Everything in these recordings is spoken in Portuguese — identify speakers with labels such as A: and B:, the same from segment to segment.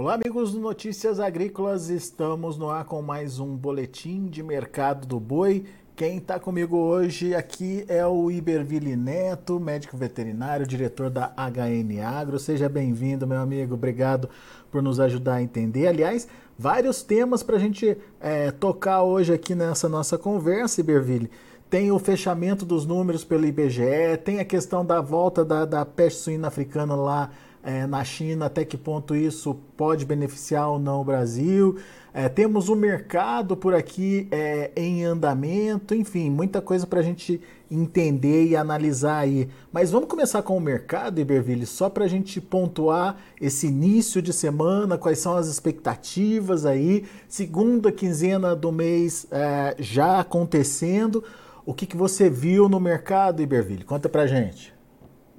A: Olá, amigos do Notícias Agrícolas. Estamos no ar com mais um boletim de mercado do boi. Quem está comigo hoje aqui é o Iberville Neto, médico veterinário, diretor da HN Agro. Seja bem-vindo, meu amigo. Obrigado por nos ajudar a entender. Aliás, vários temas para a gente é, tocar hoje aqui nessa nossa conversa, Iberville. Tem o fechamento dos números pelo IBGE, tem a questão da volta da, da peste suína africana lá é, na China, até que ponto isso pode beneficiar ou não o Brasil. É, temos o mercado por aqui é, em andamento, enfim, muita coisa para a gente entender e analisar aí. Mas vamos começar com o mercado, Iberville, só para a gente pontuar esse início de semana, quais são as expectativas aí, segunda quinzena do mês é, já acontecendo. O que, que você viu no mercado, Iberville? Conta para gente.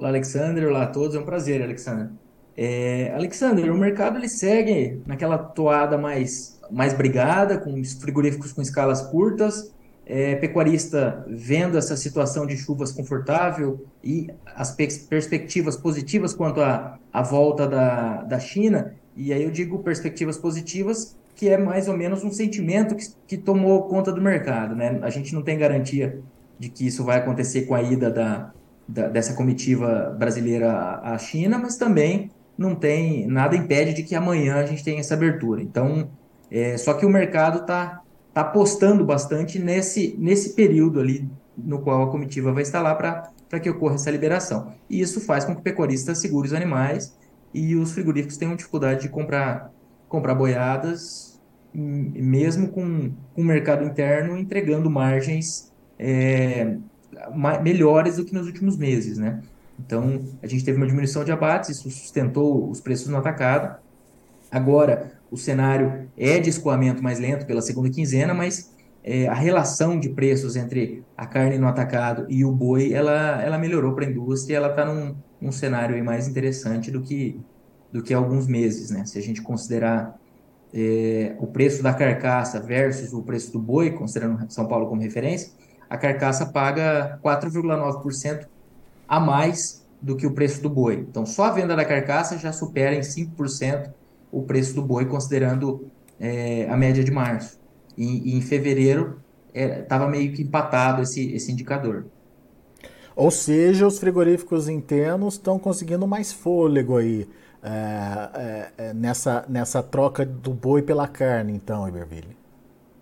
B: Olá, Alexander. Olá a todos. É um prazer, Alexander. É, Alexander, o mercado ele segue naquela toada mais, mais brigada, com frigoríficos com escalas curtas, é, pecuarista vendo essa situação de chuvas confortável e as perspectivas positivas quanto à volta da, da China. E aí eu digo perspectivas positivas, que é mais ou menos um sentimento que, que tomou conta do mercado. Né? A gente não tem garantia de que isso vai acontecer com a ida da, da, dessa comitiva brasileira à China, mas também não tem nada impede de que amanhã a gente tenha essa abertura. Então, é, só que o mercado está tá apostando bastante nesse, nesse período ali no qual a comitiva vai estar lá para que ocorra essa liberação. E isso faz com que o pecuarista segure os animais e os frigoríficos tenham dificuldade de comprar, comprar boiadas, mesmo com, com o mercado interno entregando margens é, melhores do que nos últimos meses, né? Então, a gente teve uma diminuição de abates, isso sustentou os preços no atacado. Agora, o cenário é de escoamento mais lento pela segunda quinzena, mas é, a relação de preços entre a carne no atacado e o boi, ela, ela melhorou para a indústria, ela está num, num cenário mais interessante do que, do que alguns meses, né? Se a gente considerar é, o preço da carcaça versus o preço do boi, considerando São Paulo como referência, a carcaça paga 4,9% a mais do que o preço do boi. Então, só a venda da carcaça já supera em 5% o preço do boi, considerando é, a média de março. E, e em fevereiro estava é, meio que empatado esse, esse indicador.
A: Ou seja, os frigoríficos internos estão conseguindo mais fôlego aí é, é, é, nessa, nessa troca do boi pela carne, então, Iberville.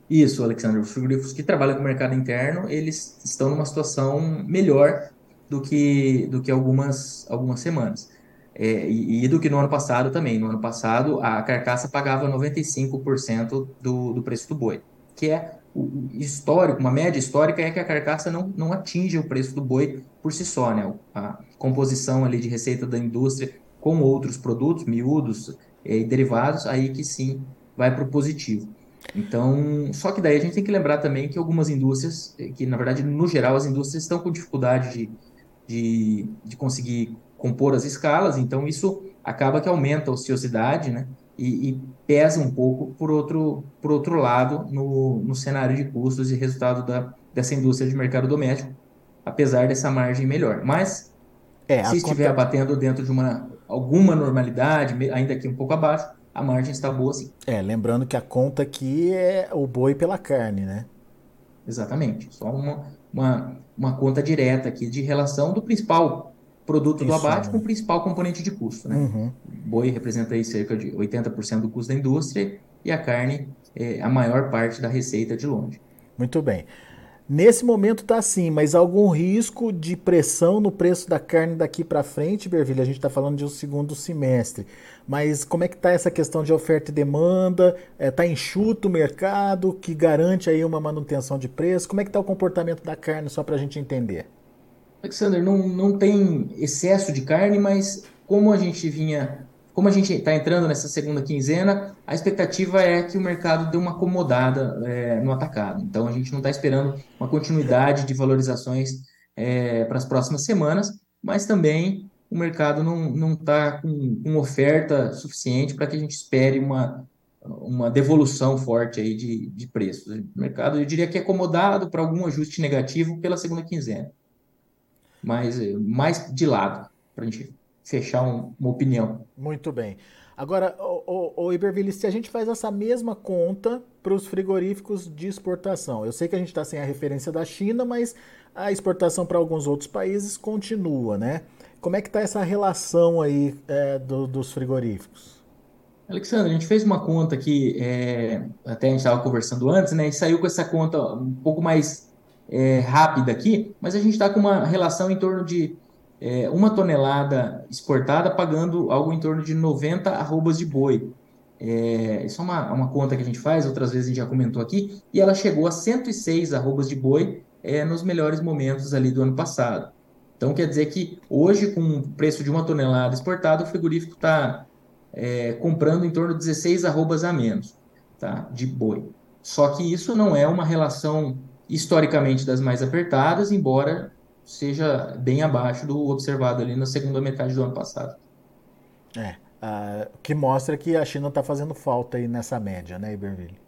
B: Isso, Alexandre. Os frigoríficos que trabalham com o mercado interno, eles estão numa situação melhor do que, do que algumas, algumas semanas. É, e, e, do que no ano passado também. No ano passado, a carcaça pagava 95% do, do preço do boi, que é o histórico, uma média histórica é que a carcaça não, não atinge o preço do boi por si só, né? A composição ali de receita da indústria com outros produtos, miúdos é, e derivados, aí que sim vai para o positivo. Então, só que daí a gente tem que lembrar também que algumas indústrias, que na verdade, no geral, as indústrias estão com dificuldade de, de, de conseguir compor as escalas, então isso acaba que aumenta a ociosidade, né? E, e, pesa um pouco por outro, por outro lado no, no cenário de custos e resultado da, dessa indústria de mercado doméstico, apesar dessa margem melhor. Mas, é, se estiver conta... abatendo dentro de uma alguma normalidade, ainda aqui um pouco abaixo, a margem está boa sim.
A: É, lembrando que a conta aqui é o boi pela carne, né?
B: Exatamente. Só uma, uma, uma conta direta aqui de relação do principal produto do abate né? com o principal componente de custo, né? Uhum. O boi representa aí cerca de 80% do custo da indústria e a carne é a maior parte da receita de longe.
A: Muito bem. Nesse momento está assim, mas algum risco de pressão no preço da carne daqui para frente, Bervilha? A gente está falando de um segundo semestre. Mas como é que está essa questão de oferta e demanda? É, tá enxuto o mercado, que garante aí uma manutenção de preço? Como é que está o comportamento da carne, só para a gente entender?
B: Alexander, não, não tem excesso de carne, mas como a gente vinha como a gente está entrando nessa segunda quinzena, a expectativa é que o mercado dê uma acomodada é, no atacado. Então, a gente não está esperando uma continuidade de valorizações é, para as próximas semanas, mas também o mercado não está com, com, oferta suficiente para que a gente espere uma, uma devolução forte aí de, de preços. O mercado, eu diria que é acomodado para algum ajuste negativo pela segunda quinzena, mas é, mais de lado, para a gente fechar um, uma opinião.
A: Muito bem. Agora, o, o, o Iberville, se a gente faz essa mesma conta para os frigoríficos de exportação, eu sei que a gente está sem a referência da China, mas a exportação para alguns outros países continua, né? Como é que está essa relação aí é, do, dos frigoríficos?
B: Alexandre, a gente fez uma conta aqui, é, até a gente estava conversando antes, né? E saiu com essa conta um pouco mais é, rápida aqui, mas a gente está com uma relação em torno de é, uma tonelada exportada pagando algo em torno de 90 arrobas de boi. É, isso é uma, uma conta que a gente faz, outras vezes a gente já comentou aqui, e ela chegou a 106 arrobas de boi é, nos melhores momentos ali do ano passado. Então quer dizer que hoje, com o preço de uma tonelada exportada, o frigorífico está é, comprando em torno de 16 arrobas a menos tá, de boi. Só que isso não é uma relação historicamente das mais apertadas, embora seja bem abaixo do observado ali na segunda metade do ano passado.
A: É, uh, que mostra que a China está fazendo falta aí nessa média, né, Iberville?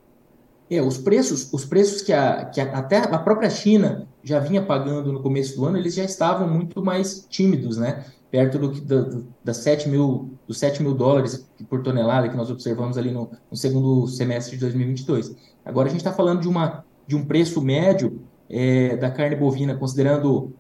B: É, os preços, os preços que, a, que a, até a própria China já vinha pagando no começo do ano, eles já estavam muito mais tímidos, né? Perto do, do, das 7 mil, dos 7 mil dólares por tonelada que nós observamos ali no, no segundo semestre de 2022. Agora a gente está falando de, uma, de um preço médio é, da carne bovina, considerando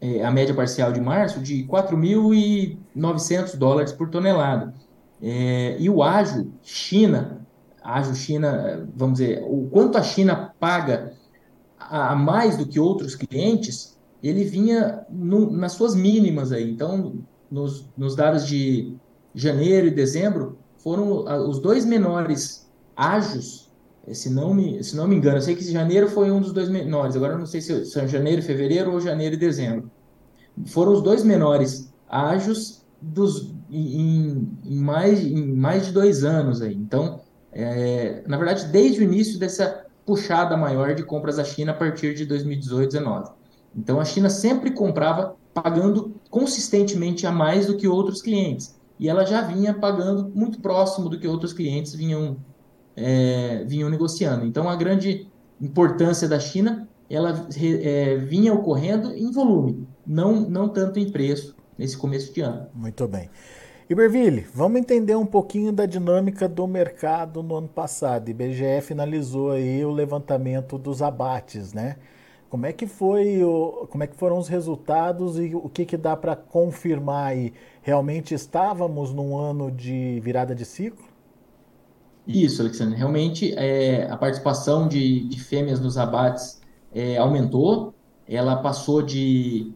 B: é, a média parcial de março, de 4.900 dólares por tonelada. É, e o ágio China, ágio China, vamos dizer, o quanto a China paga a, a mais do que outros clientes, ele vinha no, nas suas mínimas aí. Então, nos, nos dados de janeiro e dezembro, foram os dois menores ágios, se não me, se não me engano, eu sei que janeiro foi um dos dois menores, agora eu não sei se são janeiro, fevereiro ou janeiro e dezembro. Foram os dois menores ágios dos, em, em mais, em mais de dois anos aí. Então, é, na verdade, desde o início dessa puxada maior de compras da China a partir de 2018, 2019. Então, a China sempre comprava pagando consistentemente a mais do que outros clientes. E ela já vinha pagando muito próximo do que outros clientes vinham, é, vinham negociando. Então, a grande importância da China ela é, vinha ocorrendo em volume, não, não tanto em preço nesse começo de ano.
A: Muito bem. Iberville, vamos entender um pouquinho da dinâmica do mercado no ano passado. IBGE finalizou aí o levantamento dos abates, né? Como é que foi, como é que foram os resultados e o que, que dá para confirmar aí? Realmente estávamos num ano de virada de ciclo?
B: Isso, Alexandre. Realmente é, a participação de, de fêmeas nos abates é, aumentou. Ela passou de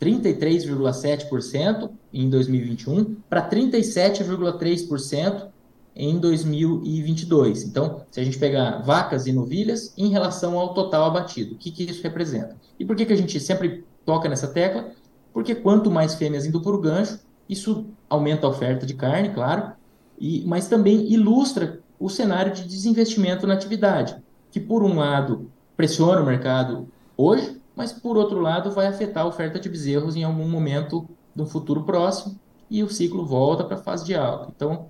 B: 33,7% em 2021 para 37,3% em 2022. Então, se a gente pegar vacas e novilhas em relação ao total abatido, o que, que isso representa? E por que, que a gente sempre toca nessa tecla? Porque quanto mais fêmeas indo por gancho, isso aumenta a oferta de carne, claro, e, mas também ilustra o cenário de desinvestimento na atividade, que por um lado pressiona o mercado hoje, mas por outro lado vai afetar a oferta de bezerros em algum momento do futuro próximo e o ciclo volta para a fase de alta. Então,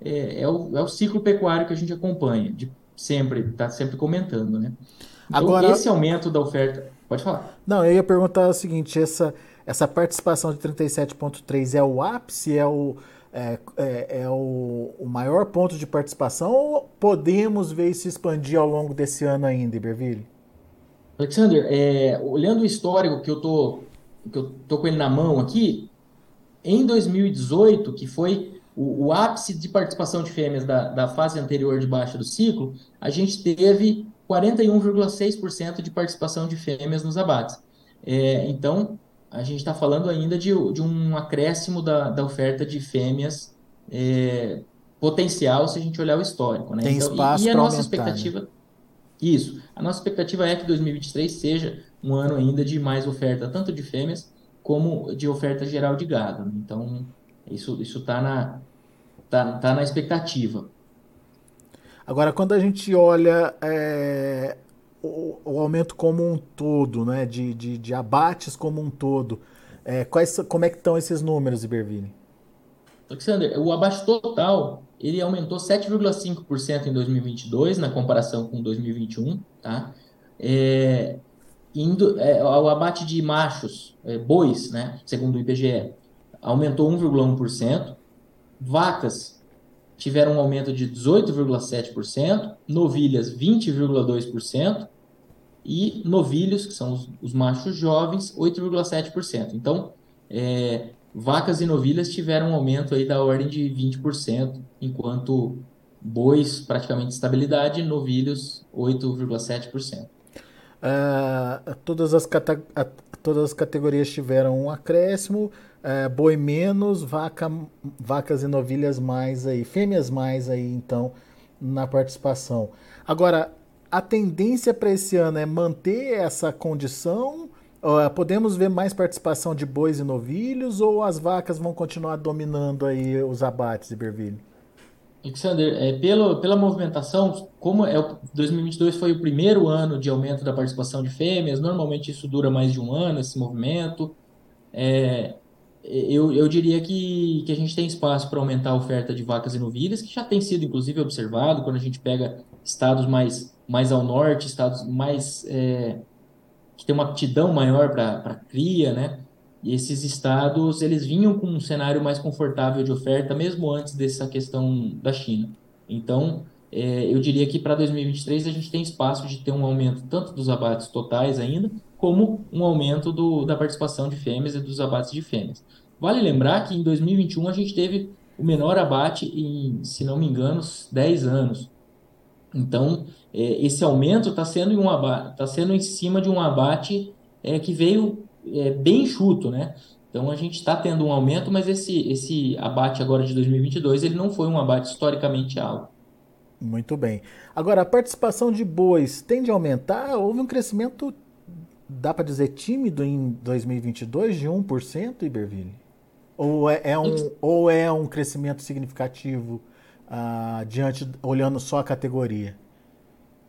B: é, é, o, é o ciclo pecuário que a gente acompanha, de sempre, está sempre comentando, né? Então, Agora, esse aumento da oferta. Pode falar.
A: Não, eu ia perguntar o seguinte: essa, essa participação de 37,3 é o ápice, é o. É, é, é o, o, maior ponto de participação ou podemos ver isso expandir ao longo desse ano ainda, Iberville?
B: Alexander, é, olhando o histórico que eu tô, que eu tô com ele na mão aqui, em 2018, que foi o, o ápice de participação de fêmeas da, da fase anterior de baixa do ciclo, a gente teve 41,6% de participação de fêmeas nos abates. É, então, a gente está falando ainda de, de um acréscimo da, da oferta de fêmeas é, potencial se a gente olhar o histórico. Né?
A: Tem então, espaço
B: e,
A: e
B: a nossa
A: aumentar,
B: expectativa.
A: Né?
B: Isso. A nossa expectativa é que 2023 seja um ano ainda de mais oferta, tanto de fêmeas como de oferta geral de gado. Né? Então, isso está na, tá, tá na expectativa.
A: Agora, quando a gente olha é, o, aumento como um todo, né, de, de, de abates como um todo, é, quais, como é que estão esses números, Ibervini?
B: Alexander, o abate total ele aumentou 7,5% em 2022 na comparação com 2021, tá? É, indo, é, o abate de machos, é, bois, né, segundo o IBGE, aumentou 1,1%, vacas tiveram um aumento de 18,7%, novilhas 20,2% e novilhos, que são os, os machos jovens, 8,7%. Então, é, vacas e novilhas tiveram um aumento aí da ordem de 20%, enquanto bois praticamente estabilidade, novilhos 8,7%.
A: Uh, todas, as todas as categorias tiveram um acréscimo, uh, boi menos, vaca, vacas e novilhas mais aí, fêmeas mais aí então na participação. Agora, a tendência para esse ano é manter essa condição? Uh, podemos ver mais participação de bois e novilhos ou as vacas vão continuar dominando aí os abates, Iberville?
B: Alexander, é, pelo, pela movimentação, como é, 2022 foi o primeiro ano de aumento da participação de fêmeas, normalmente isso dura mais de um ano, esse movimento. É, eu, eu diria que, que a gente tem espaço para aumentar a oferta de vacas e novilhas, que já tem sido, inclusive, observado quando a gente pega estados mais, mais ao norte, estados mais é, que tem uma aptidão maior para cria, né? E esses estados, eles vinham com um cenário mais confortável de oferta, mesmo antes dessa questão da China. Então, é, eu diria que para 2023 a gente tem espaço de ter um aumento tanto dos abates totais ainda, como um aumento do, da participação de fêmeas e dos abates de fêmeas. Vale lembrar que em 2021 a gente teve o menor abate em, se não me engano, 10 anos. Então, é, esse aumento está sendo, um tá sendo em cima de um abate é, que veio é, bem enxuto, né? Então a gente está tendo um aumento, mas esse, esse abate agora de 2022 ele não foi um abate historicamente alto.
A: Muito bem. Agora, a participação de bois tende a aumentar? Houve um crescimento, dá para dizer, tímido em 2022 de 1%, Iberville? Ou é, é um, ou é um crescimento significativo uh, diante, olhando só a categoria?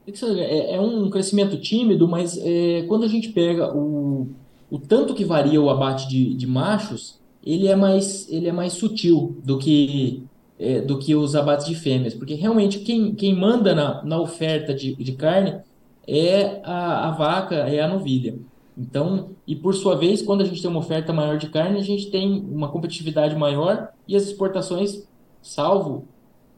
B: É, é um crescimento tímido, mas é, quando a gente pega o, o tanto que varia o abate de, de machos, ele é mais, ele é mais sutil do que, é, do que os abates de fêmeas, porque realmente quem, quem manda na, na oferta de, de carne é a, a vaca, é a novilha. Então, e por sua vez, quando a gente tem uma oferta maior de carne, a gente tem uma competitividade maior e as exportações, salvo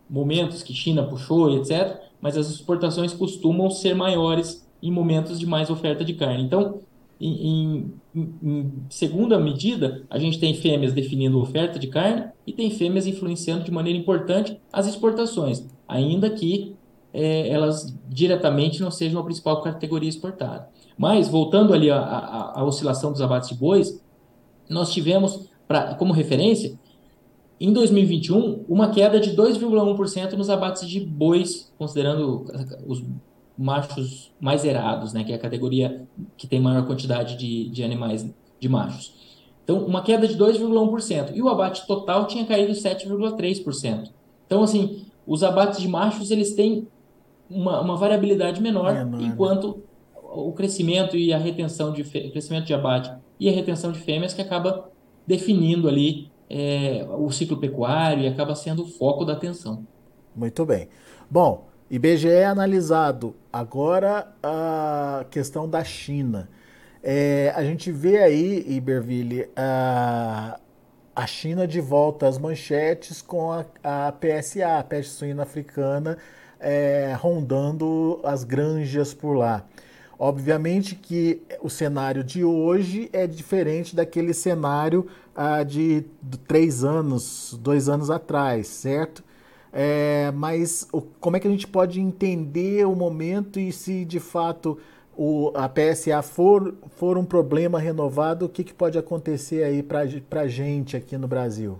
B: momentos que China puxou, etc., mas as exportações costumam ser maiores em momentos de mais oferta de carne. Então, em, em, em, segunda medida, a gente tem fêmeas definindo oferta de carne e tem fêmeas influenciando de maneira importante as exportações, ainda que é, elas diretamente não sejam a principal categoria exportada. Mas, voltando ali à, oscilação dos abates de bois, nós tivemos, pra, como referência, em 2021, uma queda de 2,1% nos abates de bois, considerando os machos mais erados, né, que é a categoria que tem maior quantidade de, de animais de machos. Então, uma queda de 2,1%. E o abate total tinha caído 7,3%. Então, assim, os abates de machos, eles têm uma, uma variabilidade menor, menor, enquanto o crescimento e a retenção de crescimento de abate e a retenção de fêmeas que acaba definindo ali é, o ciclo pecuário e acaba sendo o foco da atenção.
A: Muito bem. Bom, IBGE é analisado agora a questão da China. É, a gente vê aí, Iberville, a, a China de volta às manchetes com a, a PSA, a peste suína africana, é, rondando as granjas por lá. Obviamente que o cenário de hoje é diferente daquele cenário ah, de, três anos, dois anos atrás, certo? É, mas o, como é que a gente pode entender o momento e se de fato o, a PSA for, for um problema renovado, o que, que pode acontecer aí para a gente aqui no Brasil?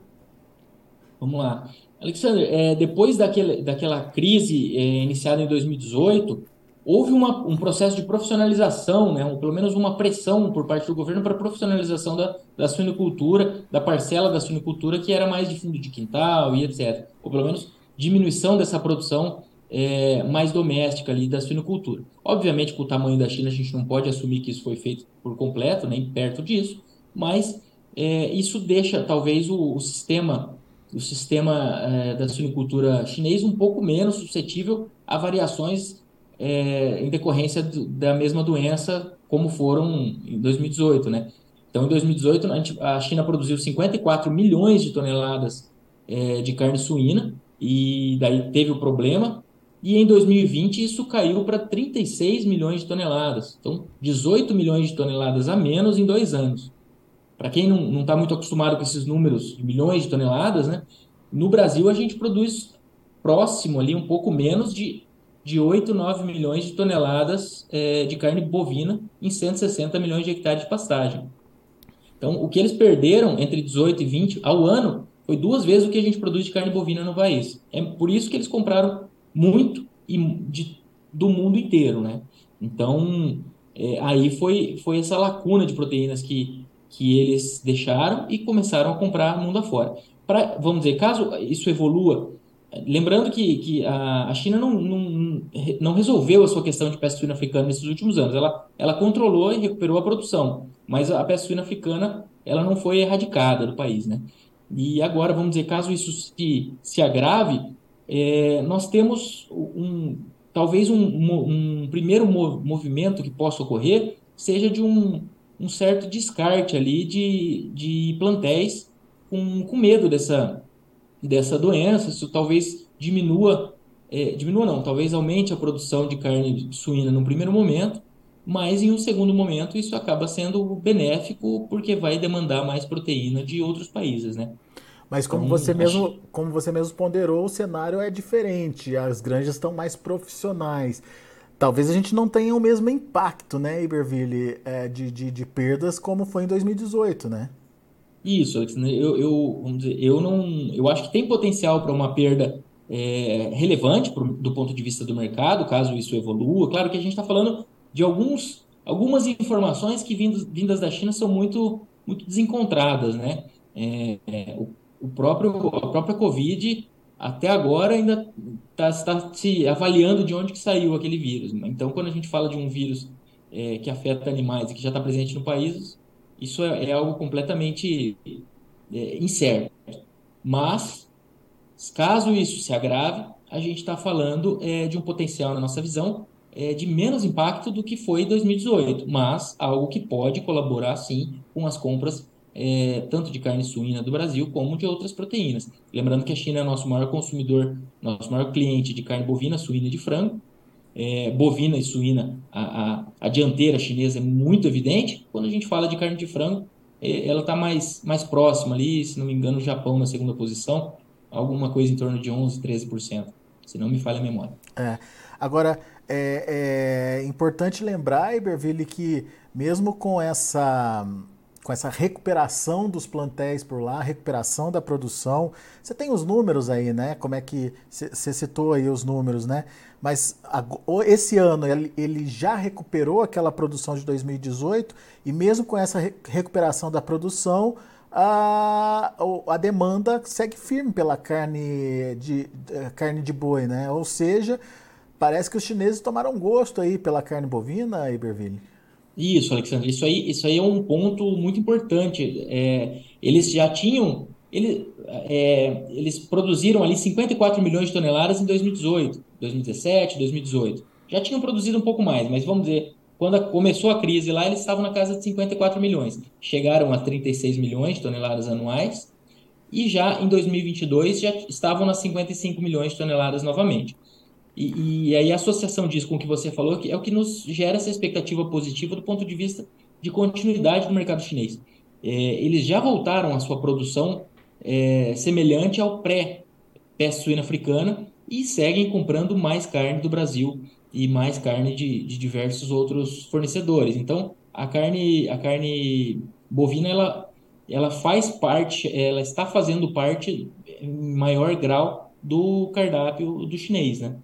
B: Vamos lá. Alexandre, é, depois daquele, daquela crise é, iniciada em 2018, houve uma, um processo de profissionalização, né, ou pelo menos uma pressão por parte do governo para a profissionalização da, da suinicultura, da parcela da suinicultura que era mais de fundo de quintal e etc. Ou pelo menos diminuição dessa produção é, mais doméstica ali da suinocultura. Obviamente, com o tamanho da China, a gente não pode assumir que isso foi feito por completo, nem perto disso, mas é, isso deixa talvez o, o sistema o sistema é, da suinocultura chinês um pouco menos suscetível a variações é, em decorrência do, da mesma doença como foram em 2018, né? Então, em 2018, a China produziu 54 milhões de toneladas é, de carne suína, e daí teve o problema. E em 2020 isso caiu para 36 milhões de toneladas. Então, 18 milhões de toneladas a menos em dois anos. Para quem não está muito acostumado com esses números de milhões de toneladas, né? No Brasil a gente produz próximo ali, um pouco menos de, de 8, 9 milhões de toneladas é, de carne bovina em 160 milhões de hectares de pastagem. Então, o que eles perderam entre 18 e 20 ao ano foi duas vezes o que a gente produz de carne bovina no país. É por isso que eles compraram muito e de, do mundo inteiro, né? Então, é, aí foi, foi essa lacuna de proteínas que, que eles deixaram e começaram a comprar mundo afora. Pra, vamos dizer, caso isso evolua, lembrando que, que a, China não, não, não resolveu a sua questão de peste suína africana nesses últimos anos, ela, ela controlou e recuperou a produção, mas a peste suína africana ela não foi erradicada do país, né? E agora, vamos dizer, caso isso se, se agrave, é, nós temos um, talvez um, um primeiro movimento que possa ocorrer seja de um, um certo descarte ali de, de plantéis com, com medo dessa, dessa doença, isso talvez diminua, é, diminua não, talvez aumente a produção de carne suína no primeiro momento, mas em um segundo momento isso acaba sendo benéfico porque vai demandar mais proteína de outros países, né?
A: Mas como então, você mesmo, como você mesmo ponderou, o cenário é diferente. As granjas estão mais profissionais. Talvez a gente não tenha o mesmo impacto, né, Iberville, é, de, de, de, perdas como foi em 2018, né?
B: Isso, eu, eu, vamos dizer, eu não, eu acho que tem potencial para uma perda é, relevante pro, do ponto de vista do mercado, caso isso evolua. Claro que a gente está falando de alguns, algumas informações que vindas, vindas da China são muito, muito desencontradas, né? É, é, o, o próprio, a própria Covid até agora ainda está tá se avaliando de onde que saiu aquele vírus. Então, quando a gente fala de um vírus é, que afeta animais e que já está presente no país, isso é, é algo completamente é, incerto. Mas, caso isso se agrave, a gente está falando é, de um potencial, na nossa visão, é, de menos impacto do que foi em 2018, mas algo que pode colaborar, sim, com as compras é, tanto de carne suína do Brasil como de outras proteínas. Lembrando que a China é nosso maior consumidor, nosso maior cliente de carne bovina, suína e de frango. É, bovina e suína, a, a, a, dianteira chinesa é muito evidente. Quando a gente fala de carne de frango, é, ela está mais, mais próxima ali, se não me engano, o Japão na segunda posição, alguma coisa em torno de 11%, 13%, se não me falha a memória.
A: É. Agora, é, é importante lembrar, Iberville, que mesmo com essa com essa recuperação dos plantéis por lá, recuperação da produção. Você tem os números aí, né? Como é que você citou aí os números, né? Mas esse ano ele, ele já recuperou aquela produção de 2018 e mesmo com essa recuperação da produção, a, a demanda segue firme pela carne de, carne de boi, né? Ou seja, parece que os chineses tomaram gosto aí pela carne bovina, Iberville.
B: Isso, Alexandre, isso aí, isso aí é um ponto muito importante. É, eles já tinham, ele, é, eles produziram ali 54 milhões de toneladas em 2018, 2017, 2018. Já tinham produzido um pouco mais, mas vamos dizer, quando começou a crise lá, eles estavam na casa de 54 milhões. Chegaram a 36 milhões de toneladas anuais e já em 2022 já estavam nas 55 milhões de toneladas novamente. E, e aí a associação disso com o que você falou que é o que nos gera essa expectativa positiva do ponto de vista de continuidade do mercado chinês. É, eles já voltaram à sua produção é, semelhante ao pré-peste suína africana e seguem comprando mais carne do Brasil e mais carne de, de diversos outros fornecedores. Então, a carne, a carne bovina, ela, ela faz parte, ela está fazendo parte em maior grau do cardápio do chinês, né?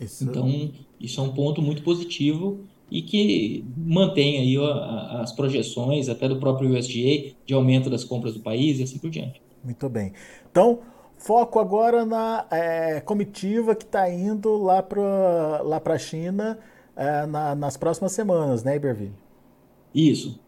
B: Isso. Então, isso é um ponto muito positivo e que mantém aí as projeções até do próprio USDA de aumento das compras do país e assim por diante.
A: Muito bem. Então, foco agora na é, comitiva que está indo lá para lá a China é, na, nas próximas semanas, né, Iberville?
B: Isso.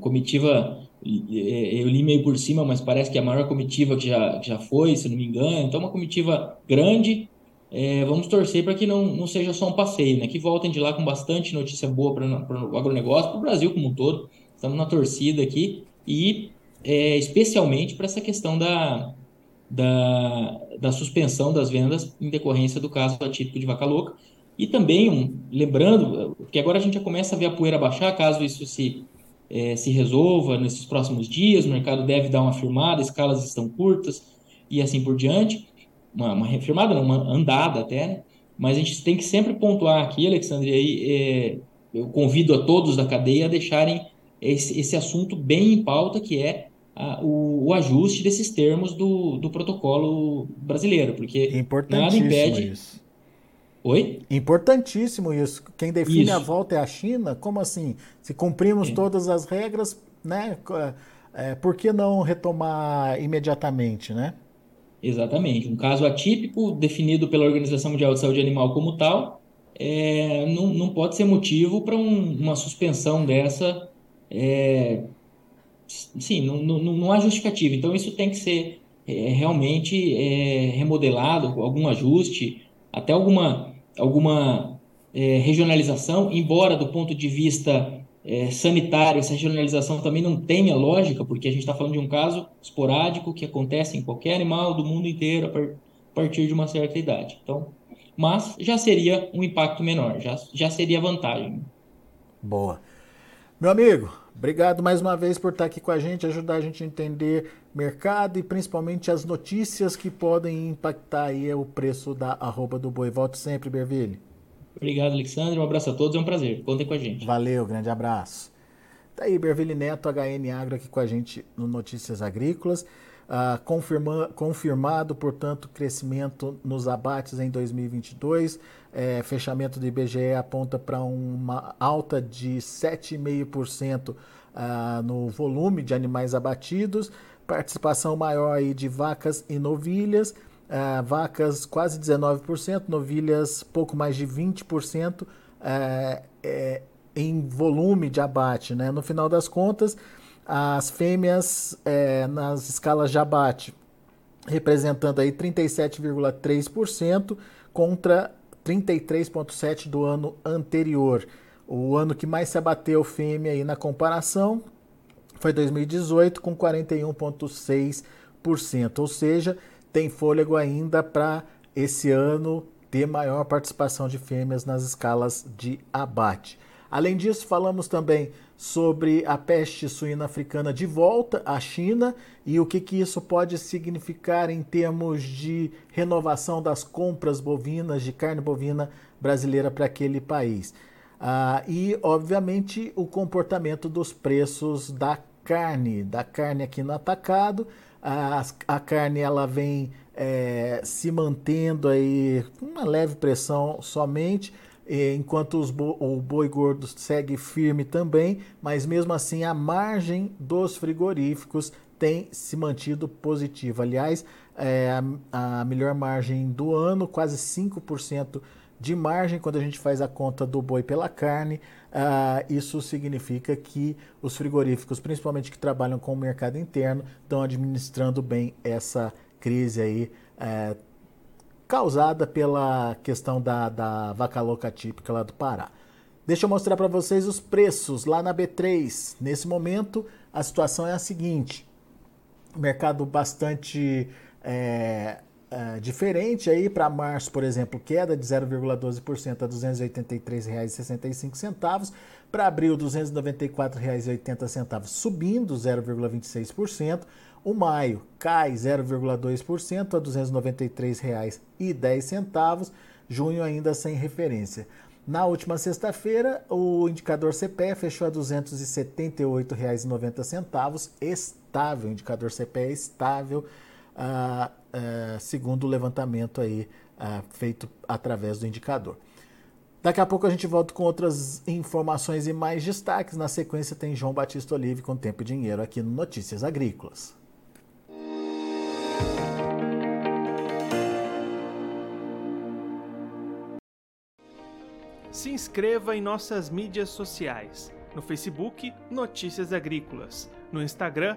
B: Comitiva, é, eu li meio por cima, mas parece que é a maior comitiva que já, que já foi, se não me engano. Então, uma comitiva grande, é, vamos torcer para que não, não seja só um passeio, né? Que voltem de lá com bastante notícia boa para o agronegócio, para o Brasil como um todo. Estamos na torcida aqui e é, especialmente para essa questão da, da, da suspensão das vendas em decorrência do caso atípico de vaca louca. E também, um, lembrando que agora a gente já começa a ver a poeira baixar, caso isso se, é, se resolva nesses próximos dias, o mercado deve dar uma firmada, escalas estão curtas e assim por diante. Uma, uma não, uma andada até, né? Mas a gente tem que sempre pontuar aqui, Alexandre, aí, é, eu convido a todos da cadeia a deixarem esse, esse assunto bem em pauta, que é a, o, o, ajuste desses termos do, do protocolo brasileiro, porque nada impede.
A: Isso.
B: Oi?
A: Importantíssimo isso. Quem define isso. a volta é a China? Como assim? Se cumprimos é. todas as regras, né? É, por que não retomar imediatamente, né?
B: Exatamente. Um caso atípico, definido pela Organização Mundial de Saúde Animal como tal, é, não, não pode ser motivo para um, uma suspensão dessa. É, sim, não, não, não há justificativa. Então, isso tem que ser é, realmente é, remodelado, algum ajuste, até alguma, alguma é, regionalização, embora do ponto de vista é, sanitário, essa regionalização também não tenha lógica, porque a gente está falando de um caso esporádico que acontece em qualquer animal do mundo inteiro a partir de uma certa idade. Então, mas já seria um impacto menor, já, já seria vantagem.
A: Boa. Meu amigo, obrigado mais uma vez por estar aqui com a gente, ajudar a gente a entender mercado e principalmente as notícias que podem impactar aí o preço da arroba do boi. Volto sempre, Berville.
B: Obrigado, Alexandre. Um abraço a todos, é um prazer. Contem com a gente.
A: Valeu, grande abraço. Tá aí, Berville Neto, HN Agro, aqui com a gente no Notícias Agrícolas. Ah, confirma, confirmado, portanto, crescimento nos abates em 2022. É, fechamento do IBGE aponta para uma alta de 7,5% ah, no volume de animais abatidos, participação maior aí de vacas e novilhas uh, vacas quase 19%, novilhas pouco mais de 20% uh, é, em volume de abate. Né? No final das contas, as fêmeas é, nas escalas de abate representando aí 37,3% contra 33,7% do ano anterior. O ano que mais se abateu fêmea aí na comparação foi 2018 com 41,6%, ou seja, tem fôlego ainda para esse ano ter maior participação de fêmeas nas escalas de abate. Além disso, falamos também sobre a peste suína africana de volta à China e o que, que isso pode significar em termos de renovação das compras bovinas, de carne bovina brasileira para aquele país. Ah, e, obviamente, o comportamento dos preços da carne, da carne aqui no atacado a, a carne ela vem é, se mantendo aí com uma leve pressão somente, enquanto bo o boi gordo segue firme também, mas mesmo assim a margem dos frigoríficos tem se mantido positiva. Aliás, é, a, a melhor margem do ano, quase 5% de margem quando a gente faz a conta do boi pela carne. Uh, isso significa que os frigoríficos, principalmente que trabalham com o mercado interno, estão administrando bem essa crise aí uh, causada pela questão da, da vaca louca típica lá do Pará. Deixa eu mostrar para vocês os preços lá na B3. Nesse momento, a situação é a seguinte: mercado bastante é, Uh, diferente aí para março, por exemplo, queda de 0,12% a R$ 283,65. Para abril, R$ 294,80, subindo 0,26%. O maio cai 0,2% a R$ 293,10. Junho ainda sem referência. Na última sexta-feira, o indicador CPE fechou a R$ 278,90, estável. O indicador CPE é estável. Uh, segundo o levantamento aí uh, feito através do indicador. Daqui a pouco a gente volta com outras informações e mais destaques. Na sequência tem João Batista Olive com Tempo e Dinheiro aqui no Notícias Agrícolas.
C: Se inscreva em nossas mídias sociais. No Facebook, Notícias Agrícolas. No Instagram,